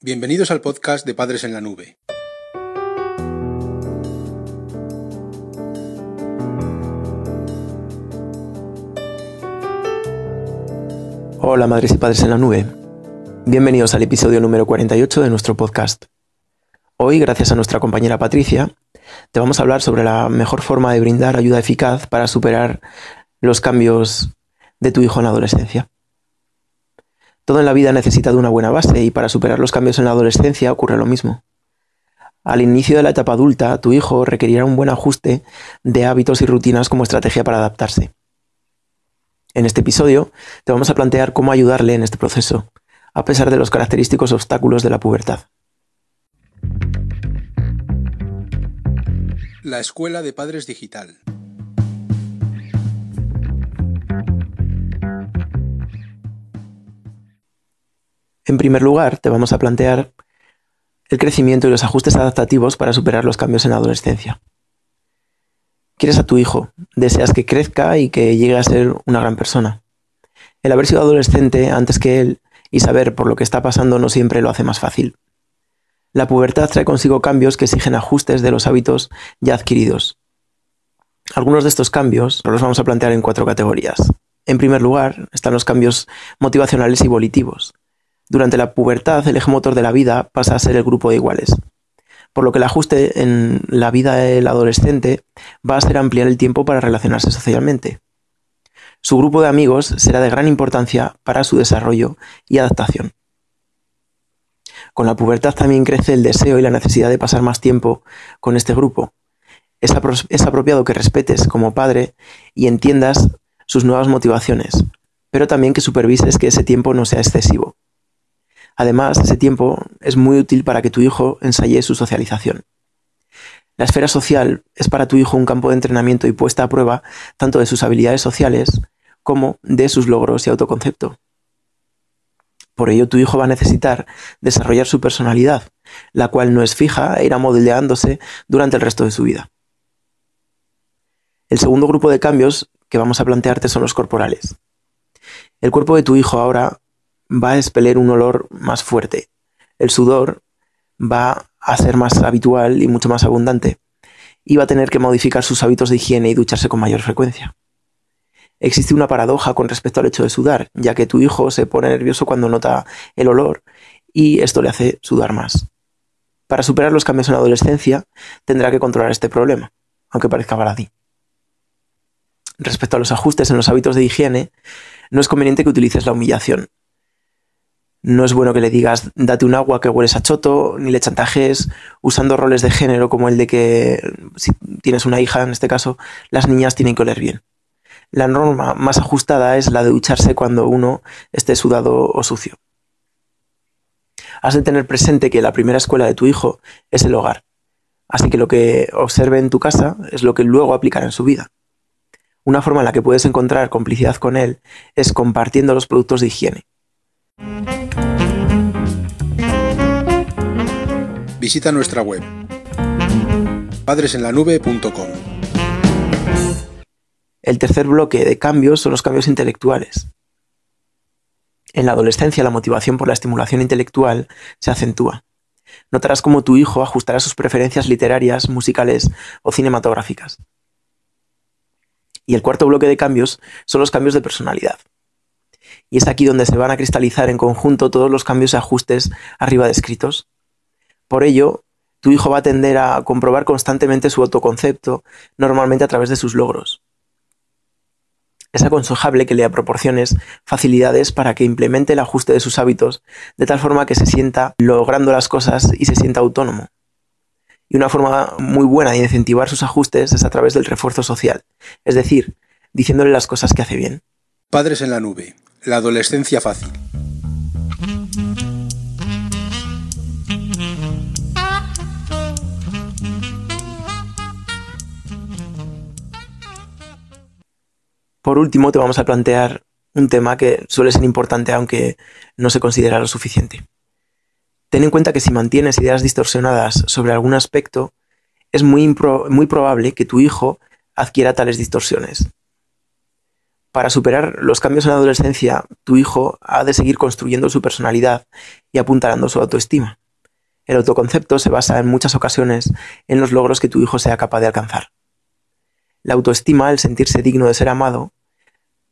Bienvenidos al podcast de Padres en la Nube. Hola madres y padres en la nube. Bienvenidos al episodio número 48 de nuestro podcast. Hoy, gracias a nuestra compañera Patricia, te vamos a hablar sobre la mejor forma de brindar ayuda eficaz para superar los cambios de tu hijo en la adolescencia. Todo en la vida necesita de una buena base y para superar los cambios en la adolescencia ocurre lo mismo. Al inicio de la etapa adulta, tu hijo requerirá un buen ajuste de hábitos y rutinas como estrategia para adaptarse. En este episodio te vamos a plantear cómo ayudarle en este proceso, a pesar de los característicos obstáculos de la pubertad. La Escuela de Padres Digital. En primer lugar, te vamos a plantear el crecimiento y los ajustes adaptativos para superar los cambios en la adolescencia. Quieres a tu hijo, deseas que crezca y que llegue a ser una gran persona. El haber sido adolescente antes que él y saber por lo que está pasando no siempre lo hace más fácil. La pubertad trae consigo cambios que exigen ajustes de los hábitos ya adquiridos. Algunos de estos cambios los vamos a plantear en cuatro categorías. En primer lugar, están los cambios motivacionales y volitivos, durante la pubertad, el eje motor de la vida pasa a ser el grupo de iguales, por lo que el ajuste en la vida del adolescente va a ser ampliar el tiempo para relacionarse socialmente. Su grupo de amigos será de gran importancia para su desarrollo y adaptación. Con la pubertad también crece el deseo y la necesidad de pasar más tiempo con este grupo. Es, es apropiado que respetes como padre y entiendas sus nuevas motivaciones, pero también que supervises que ese tiempo no sea excesivo. Además, ese tiempo es muy útil para que tu hijo ensaye su socialización. La esfera social es para tu hijo un campo de entrenamiento y puesta a prueba tanto de sus habilidades sociales como de sus logros y autoconcepto. Por ello, tu hijo va a necesitar desarrollar su personalidad, la cual no es fija e irá modelándose durante el resto de su vida. El segundo grupo de cambios que vamos a plantearte son los corporales. El cuerpo de tu hijo ahora va a expeler un olor más fuerte. El sudor va a ser más habitual y mucho más abundante. Y va a tener que modificar sus hábitos de higiene y ducharse con mayor frecuencia. Existe una paradoja con respecto al hecho de sudar, ya que tu hijo se pone nervioso cuando nota el olor y esto le hace sudar más. Para superar los cambios en la adolescencia, tendrá que controlar este problema, aunque parezca baladí. Respecto a los ajustes en los hábitos de higiene, no es conveniente que utilices la humillación, no es bueno que le digas date un agua que hueles a choto, ni le chantajes usando roles de género como el de que si tienes una hija en este caso, las niñas tienen que oler bien. La norma más ajustada es la de ducharse cuando uno esté sudado o sucio. Has de tener presente que la primera escuela de tu hijo es el hogar, así que lo que observe en tu casa es lo que luego aplicará en su vida. Una forma en la que puedes encontrar complicidad con él es compartiendo los productos de higiene Visita nuestra web padresenlanube.com. El tercer bloque de cambios son los cambios intelectuales. En la adolescencia la motivación por la estimulación intelectual se acentúa. Notarás cómo tu hijo ajustará sus preferencias literarias, musicales o cinematográficas. Y el cuarto bloque de cambios son los cambios de personalidad. Y es aquí donde se van a cristalizar en conjunto todos los cambios y ajustes arriba descritos. Por ello, tu hijo va a tender a comprobar constantemente su autoconcepto, normalmente a través de sus logros. Es aconsejable que le proporciones facilidades para que implemente el ajuste de sus hábitos, de tal forma que se sienta logrando las cosas y se sienta autónomo. Y una forma muy buena de incentivar sus ajustes es a través del refuerzo social, es decir, diciéndole las cosas que hace bien. Padres en la nube, la adolescencia fácil. Por último, te vamos a plantear un tema que suele ser importante aunque no se considera lo suficiente. Ten en cuenta que si mantienes ideas distorsionadas sobre algún aspecto, es muy, muy probable que tu hijo adquiera tales distorsiones. Para superar los cambios en la adolescencia, tu hijo ha de seguir construyendo su personalidad y apuntalando su autoestima. El autoconcepto se basa en muchas ocasiones en los logros que tu hijo sea capaz de alcanzar. La autoestima, el sentirse digno de ser amado,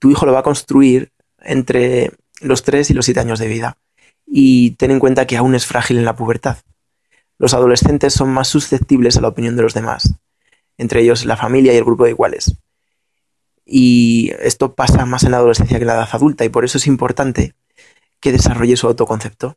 tu hijo lo va a construir entre los 3 y los 7 años de vida. Y ten en cuenta que aún es frágil en la pubertad. Los adolescentes son más susceptibles a la opinión de los demás, entre ellos la familia y el grupo de iguales. Y esto pasa más en la adolescencia que en la edad adulta y por eso es importante que desarrolle su autoconcepto.